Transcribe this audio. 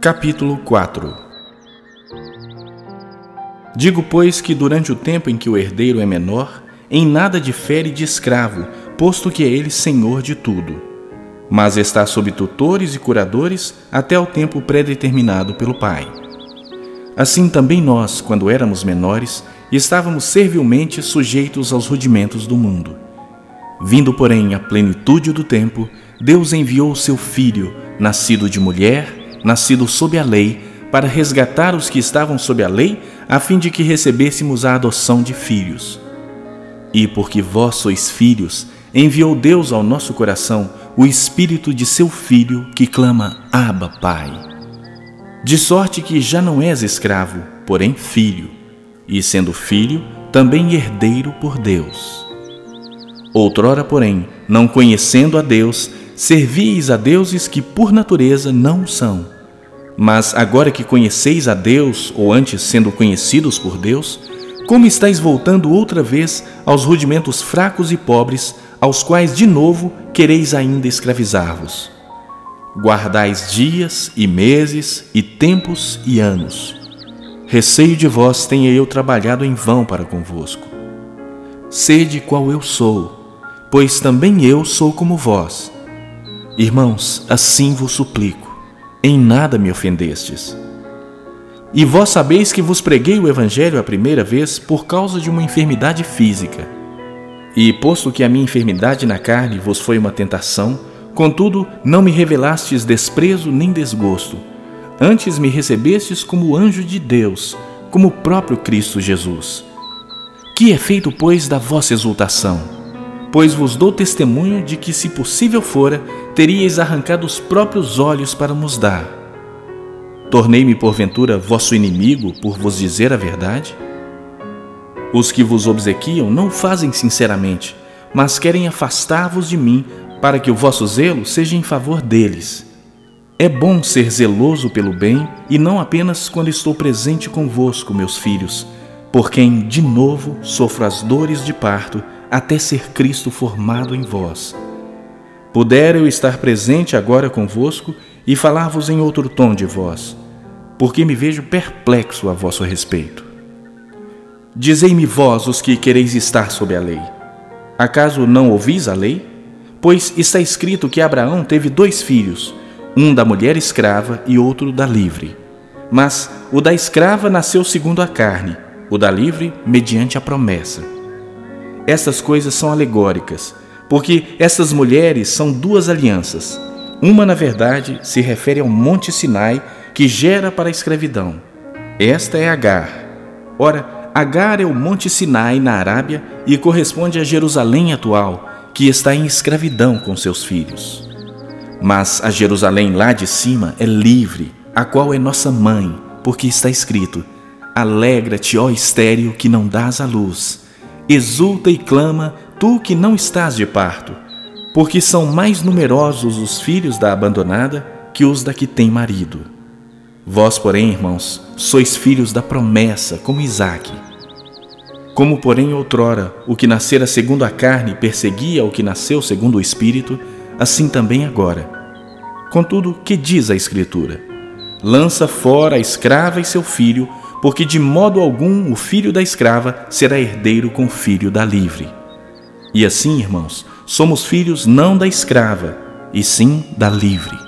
Capítulo 4 Digo, pois, que durante o tempo em que o herdeiro é menor, em nada difere de escravo, posto que é ele senhor de tudo. Mas está sob tutores e curadores até o tempo predeterminado pelo Pai. Assim também nós, quando éramos menores, estávamos servilmente sujeitos aos rudimentos do mundo. Vindo, porém, a plenitude do tempo, Deus enviou o seu Filho, nascido de mulher, nascido sob a lei, para resgatar os que estavam sob a lei, a fim de que recebêssemos a adoção de filhos. E porque vós sois filhos, enviou Deus ao nosso coração o Espírito de seu Filho que clama: Abba, Pai. De sorte que já não és escravo, porém filho, e sendo filho, também herdeiro por Deus. Outrora, porém, não conhecendo a Deus, servíeis a deuses que por natureza não são. Mas agora que conheceis a Deus, ou antes sendo conhecidos por Deus, como estáis voltando outra vez aos rudimentos fracos e pobres, aos quais de novo quereis ainda escravizar-vos? Guardais dias e meses e tempos e anos. Receio de vós tenha eu trabalhado em vão para convosco. Sede qual eu sou, pois também eu sou como vós. Irmãos, assim vos suplico, em nada me ofendestes. E vós sabeis que vos preguei o Evangelho a primeira vez por causa de uma enfermidade física. E posto que a minha enfermidade na carne vos foi uma tentação, contudo não me revelastes desprezo nem desgosto, antes me recebestes como anjo de Deus, como o próprio Cristo Jesus. Que é feito, pois, da vossa exultação? Pois vos dou testemunho de que, se possível fora, teríeis arrancado os próprios olhos para nos dar. Tornei-me, porventura, vosso inimigo por vos dizer a verdade? Os que vos obsequiam não o fazem sinceramente, mas querem afastar-vos de mim, para que o vosso zelo seja em favor deles. É bom ser zeloso pelo bem e não apenas quando estou presente convosco, meus filhos, por quem, de novo, sofro as dores de parto até ser Cristo formado em vós. Pudera eu estar presente agora convosco e falar-vos em outro tom de voz, porque me vejo perplexo a vosso respeito. Dizei-me vós os que quereis estar sob a lei. Acaso não ouvis a lei? Pois está escrito que Abraão teve dois filhos, um da mulher escrava e outro da livre. Mas o da escrava nasceu segundo a carne, o da livre mediante a promessa. Essas coisas são alegóricas, porque essas mulheres são duas alianças. Uma, na verdade, se refere ao Monte Sinai, que gera para a escravidão. Esta é Agar. Ora, Agar é o Monte Sinai na Arábia e corresponde a Jerusalém atual, que está em escravidão com seus filhos. Mas a Jerusalém lá de cima é livre, a qual é nossa mãe, porque está escrito: Alegra-te, ó estéreo, que não dás a luz Exulta e clama, tu que não estás de parto, porque são mais numerosos os filhos da abandonada que os da que tem marido. Vós, porém, irmãos, sois filhos da promessa, como Isaque. Como, porém, outrora o que nascera segundo a carne perseguia o que nasceu segundo o Espírito, assim também agora. Contudo, que diz a Escritura? Lança fora a escrava e seu filho, porque de modo algum o filho da escrava será herdeiro com o filho da livre. E assim, irmãos, somos filhos não da escrava, e sim da livre.